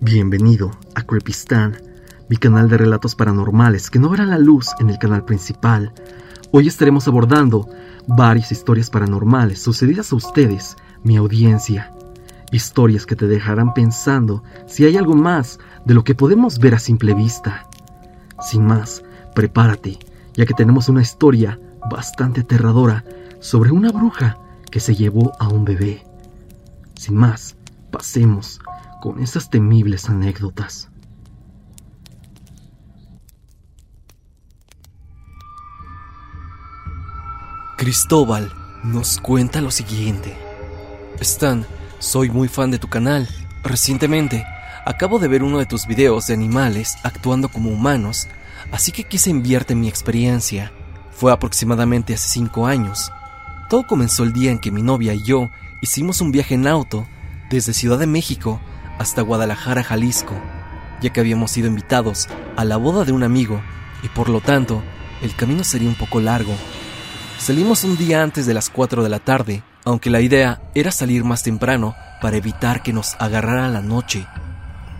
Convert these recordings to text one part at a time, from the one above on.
Bienvenido a Creepistan, mi canal de relatos paranormales que no verá la luz en el canal principal. Hoy estaremos abordando varias historias paranormales sucedidas a ustedes, mi audiencia. Historias que te dejarán pensando si hay algo más de lo que podemos ver a simple vista. Sin más, prepárate, ya que tenemos una historia bastante aterradora sobre una bruja que se llevó a un bebé. Sin más, pasemos con esas temibles anécdotas. Cristóbal nos cuenta lo siguiente. Stan, soy muy fan de tu canal. Recientemente, acabo de ver uno de tus videos de animales actuando como humanos, así que quise enviarte mi experiencia. Fue aproximadamente hace cinco años. Todo comenzó el día en que mi novia y yo hicimos un viaje en auto desde Ciudad de México hasta Guadalajara, Jalisco, ya que habíamos sido invitados a la boda de un amigo y por lo tanto el camino sería un poco largo. Salimos un día antes de las 4 de la tarde, aunque la idea era salir más temprano para evitar que nos agarrara la noche.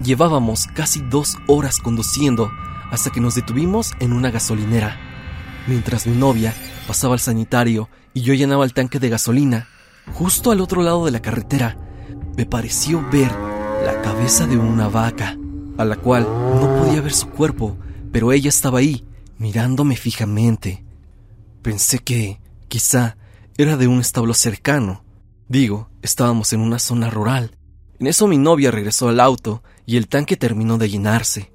Llevábamos casi dos horas conduciendo hasta que nos detuvimos en una gasolinera. Mientras mi novia pasaba al sanitario y yo llenaba el tanque de gasolina, justo al otro lado de la carretera, me pareció ver la cabeza de una vaca, a la cual no podía ver su cuerpo, pero ella estaba ahí, mirándome fijamente. Pensé que, quizá, era de un establo cercano. Digo, estábamos en una zona rural. En eso mi novia regresó al auto y el tanque terminó de llenarse.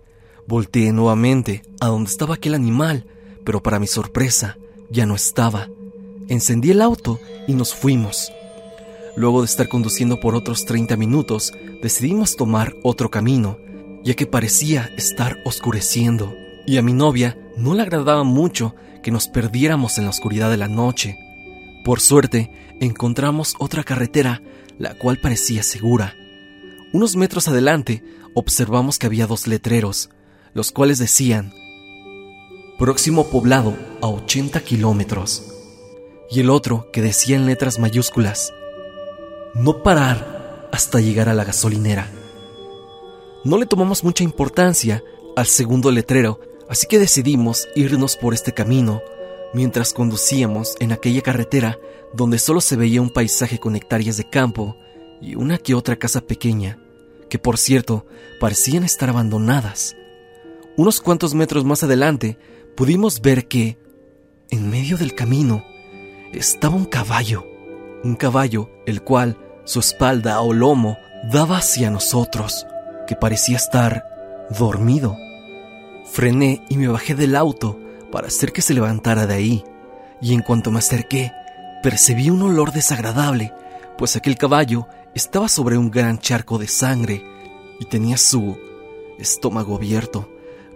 Volteé nuevamente a donde estaba aquel animal, pero para mi sorpresa, ya no estaba. Encendí el auto y nos fuimos. Luego de estar conduciendo por otros 30 minutos, decidimos tomar otro camino, ya que parecía estar oscureciendo, y a mi novia no le agradaba mucho que nos perdiéramos en la oscuridad de la noche. Por suerte, encontramos otra carretera, la cual parecía segura. Unos metros adelante, observamos que había dos letreros, los cuales decían, Próximo poblado a 80 kilómetros, y el otro que decía en letras mayúsculas, No parar hasta llegar a la gasolinera. No le tomamos mucha importancia al segundo letrero, así que decidimos irnos por este camino mientras conducíamos en aquella carretera donde solo se veía un paisaje con hectáreas de campo y una que otra casa pequeña, que por cierto parecían estar abandonadas. Unos cuantos metros más adelante pudimos ver que, en medio del camino, estaba un caballo, un caballo el cual su espalda o lomo daba hacia nosotros, que parecía estar dormido. Frené y me bajé del auto para hacer que se levantara de ahí, y en cuanto me acerqué, percibí un olor desagradable, pues aquel caballo estaba sobre un gran charco de sangre y tenía su estómago abierto.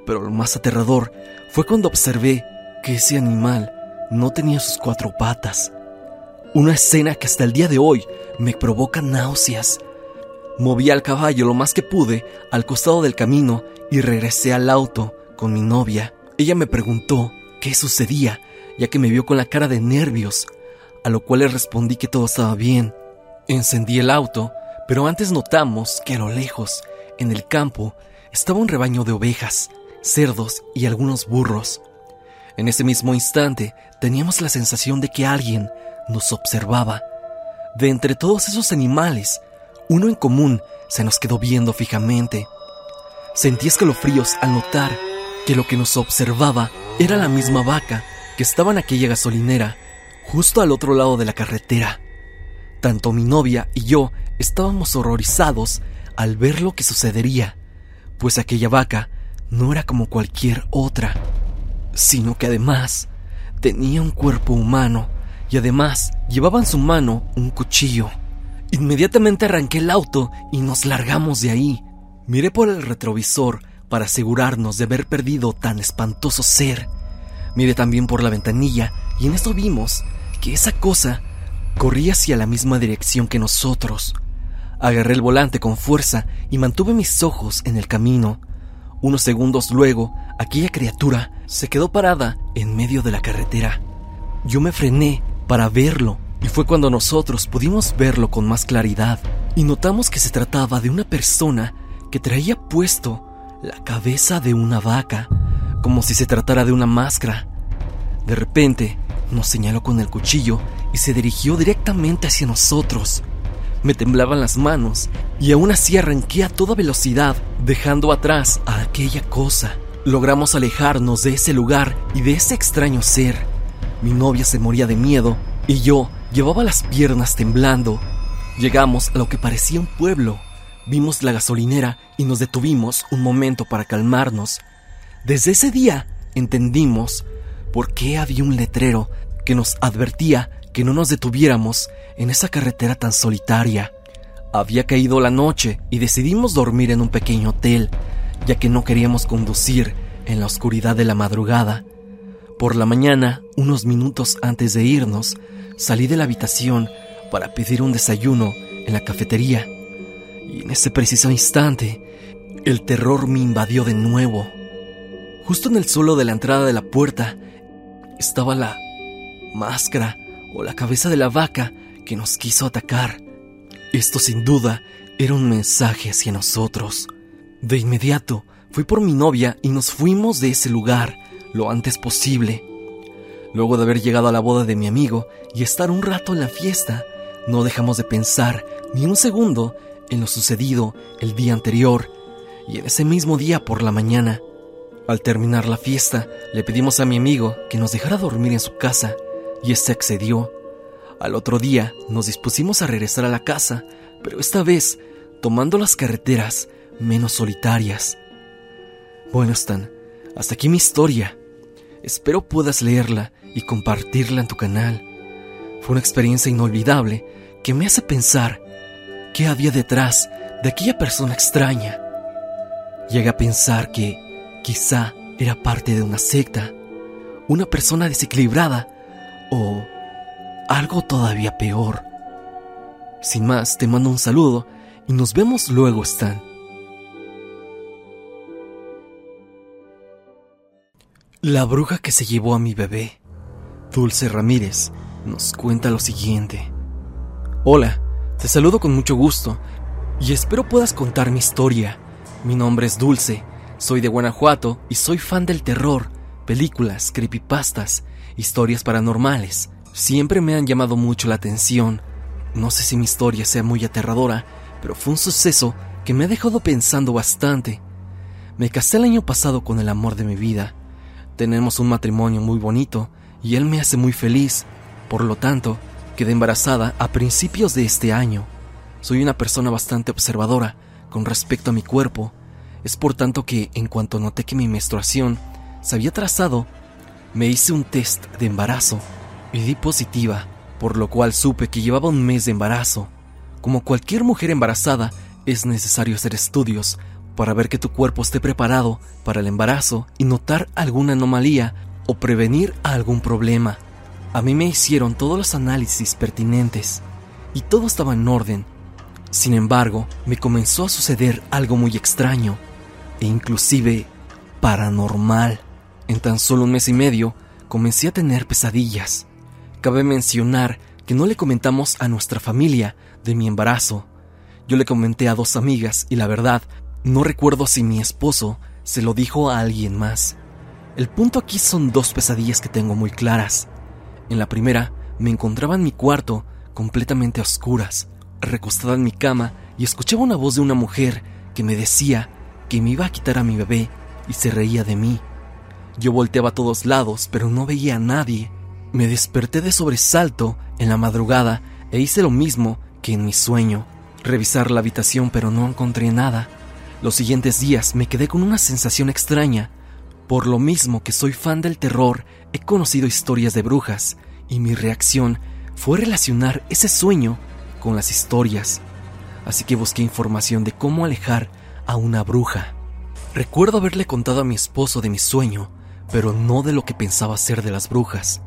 Pero lo más aterrador fue cuando observé que ese animal no tenía sus cuatro patas. Una escena que hasta el día de hoy me provoca náuseas. Moví al caballo lo más que pude al costado del camino y regresé al auto con mi novia. Ella me preguntó qué sucedía, ya que me vio con la cara de nervios, a lo cual le respondí que todo estaba bien. Encendí el auto, pero antes notamos que a lo lejos, en el campo, estaba un rebaño de ovejas, cerdos y algunos burros. En ese mismo instante teníamos la sensación de que alguien nos observaba. De entre todos esos animales, uno en común se nos quedó viendo fijamente. Sentí escalofríos al notar que lo que nos observaba era la misma vaca que estaba en aquella gasolinera, justo al otro lado de la carretera. Tanto mi novia y yo estábamos horrorizados al ver lo que sucedería, pues aquella vaca no era como cualquier otra, sino que además tenía un cuerpo humano y además llevaba en su mano un cuchillo. Inmediatamente arranqué el auto y nos largamos de ahí. Miré por el retrovisor para asegurarnos de haber perdido tan espantoso ser. Miré también por la ventanilla y en esto vimos que esa cosa corría hacia la misma dirección que nosotros. Agarré el volante con fuerza y mantuve mis ojos en el camino. Unos segundos luego, aquella criatura se quedó parada en medio de la carretera. Yo me frené para verlo Y fue cuando nosotros pudimos verlo con más claridad y notamos que se trataba de una persona que traía puesto la cabeza de una vaca, como si se tratara de una máscara. De repente, nos señaló con el cuchillo y se dirigió directamente hacia nosotros. Me temblaban las manos y aún así arranqué a toda velocidad, dejando atrás a aquella cosa. Logramos alejarnos de ese lugar y de ese extraño ser. Mi novia se moría de miedo y yo llevaba las piernas temblando. Llegamos a lo que parecía un pueblo. Vimos la gasolinera y nos detuvimos un momento para calmarnos. Desde ese día entendimos por qué había un letrero que nos advertía que no nos detuviéramos en esa carretera tan solitaria. Había caído la noche y decidimos dormir en un pequeño hotel, ya que no queríamos conducir en la oscuridad de la madrugada. Por la mañana, unos minutos antes de irnos, salí de la habitación para pedir un desayuno en la cafetería. Y en ese preciso instante, el terror me invadió de nuevo. Justo en el suelo de la entrada de la puerta estaba la máscara o la cabeza de la vaca que nos quiso atacar. Esto sin duda era un mensaje hacia nosotros. De inmediato fui por mi novia y nos fuimos de ese lugar lo antes posible. Luego de haber llegado a la boda de mi amigo y estar un rato en la fiesta, no dejamos de pensar ni un segundo en lo sucedido el día anterior y en ese mismo día por la mañana. Al terminar la fiesta, le pedimos a mi amigo que nos dejara dormir en su casa y este accedió. Al otro día nos dispusimos a regresar a la casa, pero esta vez tomando las carreteras menos solitarias. Bueno, Stan, hasta aquí mi historia. Espero puedas leerla y compartirla en tu canal. Fue una experiencia inolvidable que me hace pensar qué había detrás de aquella persona extraña. Llega a pensar que quizá era parte de una secta, una persona desequilibrada algo todavía peor. Sin más, te mando un saludo y nos vemos luego, Stan. La bruja que se llevó a mi bebé, Dulce Ramírez, nos cuenta lo siguiente. Hola, te saludo con mucho gusto y espero puedas contar mi historia. Mi nombre es Dulce, soy de Guanajuato y soy fan del terror, películas, creepypastas, historias paranormales. Siempre me han llamado mucho la atención. No sé si mi historia sea muy aterradora, pero fue un suceso que me ha dejado pensando bastante. Me casé el año pasado con el amor de mi vida. Tenemos un matrimonio muy bonito y él me hace muy feliz. Por lo tanto, quedé embarazada a principios de este año. Soy una persona bastante observadora con respecto a mi cuerpo. Es por tanto que, en cuanto noté que mi menstruación se había trazado, me hice un test de embarazo y di positiva, por lo cual supe que llevaba un mes de embarazo. Como cualquier mujer embarazada, es necesario hacer estudios para ver que tu cuerpo esté preparado para el embarazo y notar alguna anomalía o prevenir algún problema. A mí me hicieron todos los análisis pertinentes y todo estaba en orden. Sin embargo, me comenzó a suceder algo muy extraño e inclusive paranormal. En tan solo un mes y medio comencé a tener pesadillas. Cabe mencionar que no le comentamos a nuestra familia de mi embarazo. Yo le comenté a dos amigas y la verdad, no recuerdo si mi esposo se lo dijo a alguien más. El punto aquí son dos pesadillas que tengo muy claras. En la primera, me encontraba en mi cuarto, completamente a oscuras, recostada en mi cama, y escuchaba una voz de una mujer que me decía que me iba a quitar a mi bebé y se reía de mí. Yo volteaba a todos lados, pero no veía a nadie. Me desperté de sobresalto en la madrugada e hice lo mismo que en mi sueño. Revisar la habitación, pero no encontré nada. Los siguientes días me quedé con una sensación extraña. Por lo mismo que soy fan del terror, he conocido historias de brujas, y mi reacción fue relacionar ese sueño con las historias. Así que busqué información de cómo alejar a una bruja. Recuerdo haberle contado a mi esposo de mi sueño, pero no de lo que pensaba ser de las brujas.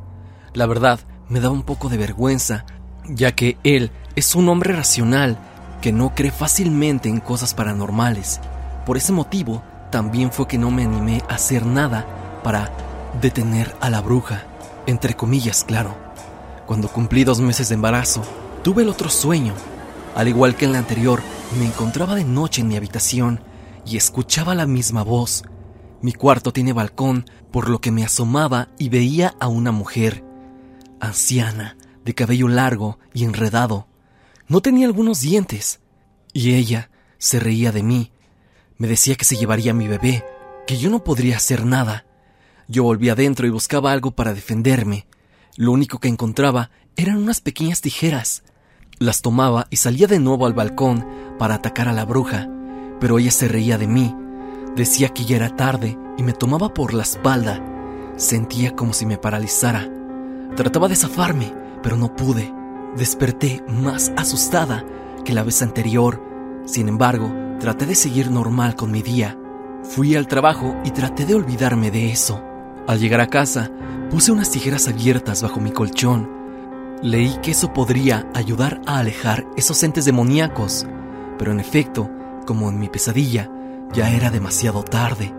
La verdad, me daba un poco de vergüenza, ya que él es un hombre racional que no cree fácilmente en cosas paranormales. Por ese motivo, también fue que no me animé a hacer nada para detener a la bruja, entre comillas, claro. Cuando cumplí dos meses de embarazo, tuve el otro sueño. Al igual que en la anterior, me encontraba de noche en mi habitación y escuchaba la misma voz. Mi cuarto tiene balcón, por lo que me asomaba y veía a una mujer, anciana, de cabello largo y enredado. No tenía algunos dientes. Y ella se reía de mí. Me decía que se llevaría a mi bebé, que yo no podría hacer nada. Yo volví adentro y buscaba algo para defenderme. Lo único que encontraba eran unas pequeñas tijeras. Las tomaba y salía de nuevo al balcón para atacar a la bruja, pero ella se reía de mí. Decía que ya era tarde y me tomaba por la espalda. Sentía como si me paralizara. Trataba de zafarme, pero no pude. Desperté más asustada que la vez anterior. Sin embargo, traté de seguir normal con mi día. Fui al trabajo y traté de olvidarme de eso. Al llegar a casa, puse unas tijeras abiertas bajo mi colchón. Leí que eso podría ayudar a alejar esos entes demoníacos, pero en efecto, como en mi pesadilla, ya era demasiado tarde.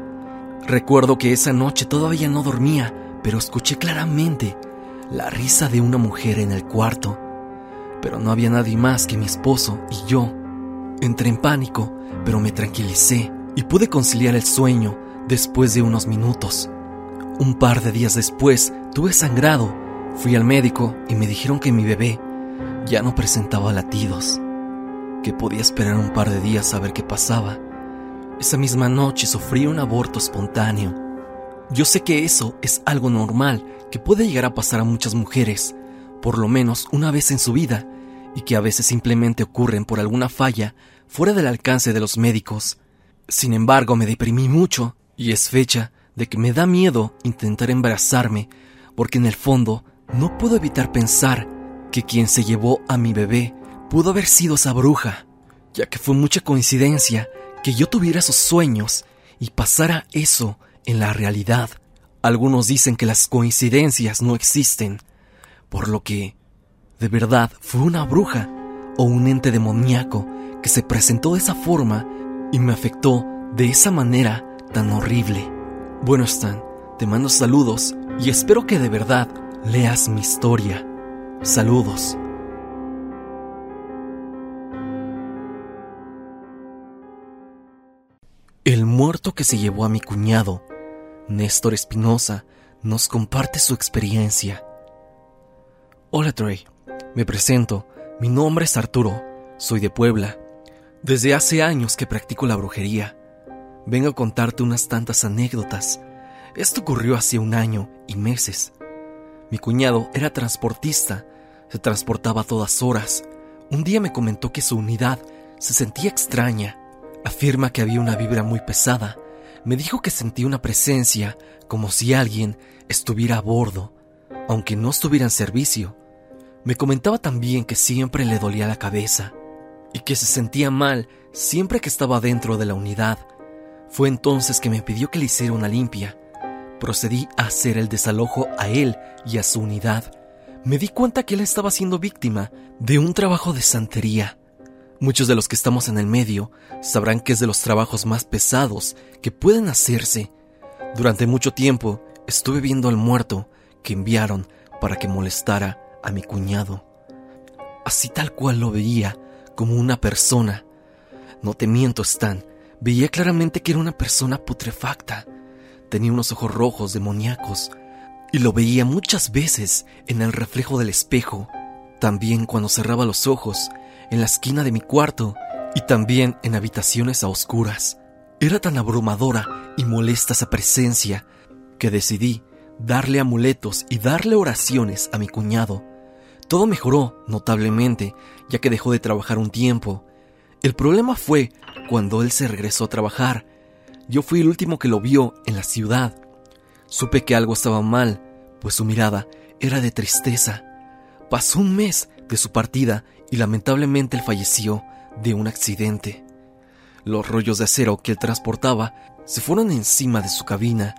Recuerdo que esa noche todavía no dormía, pero escuché claramente la risa de una mujer en el cuarto. Pero no había nadie más que mi esposo y yo. Entré en pánico, pero me tranquilicé y pude conciliar el sueño después de unos minutos. Un par de días después tuve sangrado, fui al médico y me dijeron que mi bebé ya no presentaba latidos, que podía esperar un par de días a ver qué pasaba. Esa misma noche sufrí un aborto espontáneo. Yo sé que eso es algo normal que puede llegar a pasar a muchas mujeres, por lo menos una vez en su vida, y que a veces simplemente ocurren por alguna falla fuera del alcance de los médicos. Sin embargo, me deprimí mucho, y es fecha de que me da miedo intentar embarazarme, porque en el fondo no puedo evitar pensar que quien se llevó a mi bebé pudo haber sido esa bruja, ya que fue mucha coincidencia que yo tuviera esos sueños y pasara eso en la realidad. Algunos dicen que las coincidencias no existen, por lo que, de verdad, fue una bruja o un ente demoníaco que se presentó de esa forma y me afectó de esa manera tan horrible. Bueno, Stan, te mando saludos y espero que de verdad leas mi historia. Saludos. El muerto que se llevó a mi cuñado Néstor Espinosa nos comparte su experiencia. Hola Trey, me presento, mi nombre es Arturo, soy de Puebla. Desde hace años que practico la brujería. Vengo a contarte unas tantas anécdotas. Esto ocurrió hace un año y meses. Mi cuñado era transportista, se transportaba a todas horas. Un día me comentó que su unidad se sentía extraña. Afirma que había una vibra muy pesada me dijo que sentía una presencia como si alguien estuviera a bordo, aunque no estuviera en servicio. Me comentaba también que siempre le dolía la cabeza y que se sentía mal siempre que estaba dentro de la unidad. Fue entonces que me pidió que le hiciera una limpia. Procedí a hacer el desalojo a él y a su unidad. Me di cuenta que él estaba siendo víctima de un trabajo de santería. Muchos de los que estamos en el medio sabrán que es de los trabajos más pesados que pueden hacerse. Durante mucho tiempo estuve viendo al muerto que enviaron para que molestara a mi cuñado. Así tal cual lo veía, como una persona. No te miento, Stan, veía claramente que era una persona putrefacta. Tenía unos ojos rojos demoníacos y lo veía muchas veces en el reflejo del espejo. También cuando cerraba los ojos en la esquina de mi cuarto y también en habitaciones a oscuras. Era tan abrumadora y molesta esa presencia que decidí darle amuletos y darle oraciones a mi cuñado. Todo mejoró notablemente, ya que dejó de trabajar un tiempo. El problema fue cuando él se regresó a trabajar. Yo fui el último que lo vio en la ciudad. Supe que algo estaba mal, pues su mirada era de tristeza. Pasó un mes de su partida y lamentablemente él falleció de un accidente. Los rollos de acero que él transportaba se fueron encima de su cabina.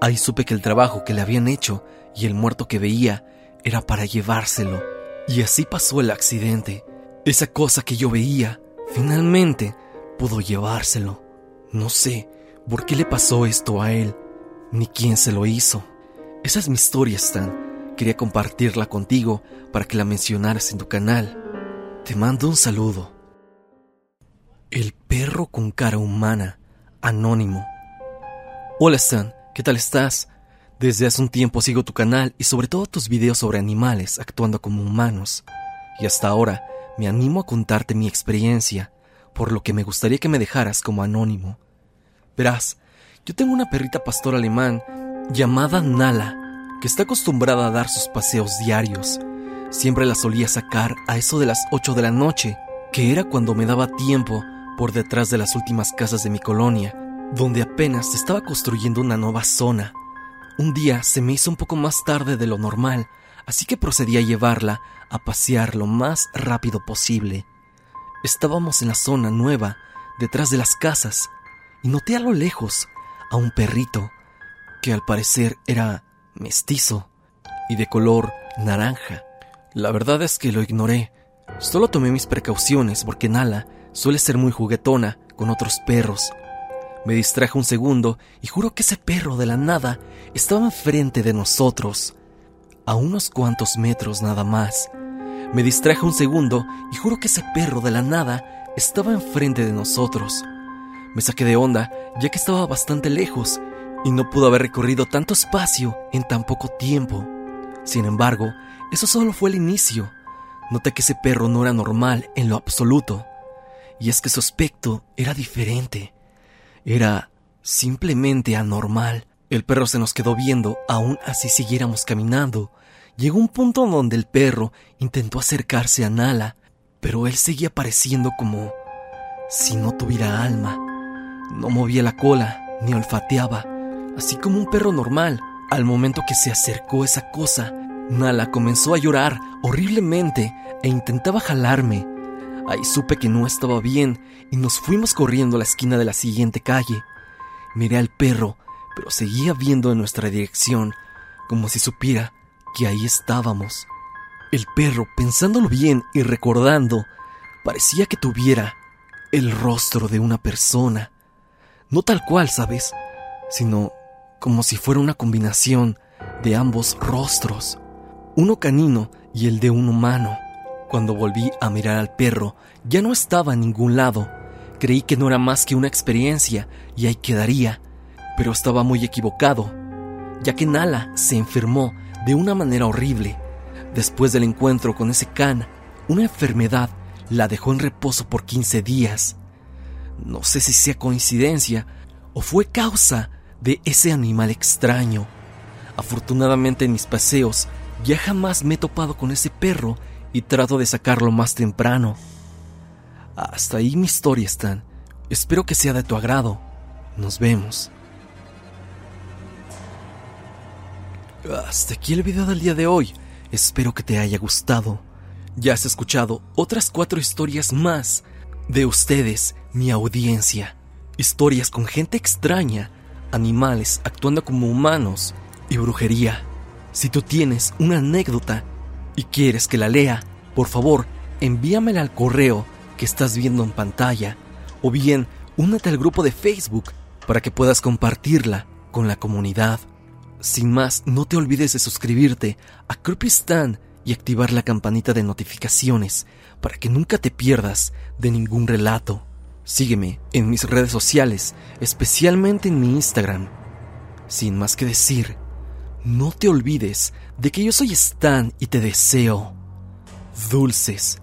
Ahí supe que el trabajo que le habían hecho y el muerto que veía era para llevárselo. Y así pasó el accidente. Esa cosa que yo veía, finalmente pudo llevárselo. No sé por qué le pasó esto a él, ni quién se lo hizo. Esa es mi historia. Quería compartirla contigo para que la mencionaras en tu canal. Te mando un saludo. El perro con cara humana, anónimo. Hola Stan, ¿qué tal estás? Desde hace un tiempo sigo tu canal y sobre todo tus videos sobre animales actuando como humanos. Y hasta ahora me animo a contarte mi experiencia, por lo que me gustaría que me dejaras como anónimo. Verás, yo tengo una perrita pastor alemán llamada Nala, que está acostumbrada a dar sus paseos diarios. Siempre la solía sacar a eso de las 8 de la noche, que era cuando me daba tiempo por detrás de las últimas casas de mi colonia, donde apenas se estaba construyendo una nueva zona. Un día se me hizo un poco más tarde de lo normal, así que procedí a llevarla a pasear lo más rápido posible. Estábamos en la zona nueva, detrás de las casas, y noté a lo lejos a un perrito, que al parecer era mestizo y de color naranja. La verdad es que lo ignoré. Solo tomé mis precauciones porque Nala suele ser muy juguetona con otros perros. Me distraje un segundo y juro que ese perro de la nada estaba enfrente de nosotros, a unos cuantos metros nada más. Me distraje un segundo y juro que ese perro de la nada estaba enfrente de nosotros. Me saqué de onda ya que estaba bastante lejos y no pudo haber recorrido tanto espacio en tan poco tiempo. Sin embargo, eso solo fue el inicio. Noté que ese perro no era normal en lo absoluto. Y es que su aspecto era diferente. Era simplemente anormal. El perro se nos quedó viendo, aún así siguiéramos caminando. Llegó un punto donde el perro intentó acercarse a Nala, pero él seguía pareciendo como si no tuviera alma. No movía la cola, ni olfateaba, así como un perro normal. Al momento que se acercó esa cosa, Nala comenzó a llorar horriblemente e intentaba jalarme. Ahí supe que no estaba bien y nos fuimos corriendo a la esquina de la siguiente calle. Miré al perro, pero seguía viendo en nuestra dirección, como si supiera que ahí estábamos. El perro, pensándolo bien y recordando, parecía que tuviera el rostro de una persona. No tal cual, ¿sabes? Sino como si fuera una combinación de ambos rostros, uno canino y el de un humano. Cuando volví a mirar al perro, ya no estaba en ningún lado. Creí que no era más que una experiencia y ahí quedaría, pero estaba muy equivocado, ya que Nala se enfermó de una manera horrible. Después del encuentro con ese can, una enfermedad la dejó en reposo por 15 días. No sé si sea coincidencia o fue causa de ese animal extraño. Afortunadamente en mis paseos ya jamás me he topado con ese perro y trato de sacarlo más temprano. Hasta ahí mi historia, Stan. Espero que sea de tu agrado. Nos vemos. Hasta aquí el video del día de hoy. Espero que te haya gustado. Ya has escuchado otras cuatro historias más de ustedes, mi audiencia. Historias con gente extraña, animales actuando como humanos y brujería. Si tú tienes una anécdota y quieres que la lea, por favor, envíamela al correo que estás viendo en pantalla o bien únete al grupo de Facebook para que puedas compartirla con la comunidad. Sin más, no te olvides de suscribirte a Creepy y activar la campanita de notificaciones para que nunca te pierdas de ningún relato. Sígueme en mis redes sociales, especialmente en mi Instagram. Sin más que decir, no te olvides de que yo soy Stan y te deseo dulces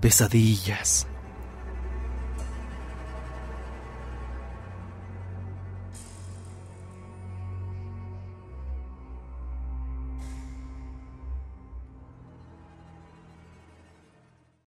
pesadillas.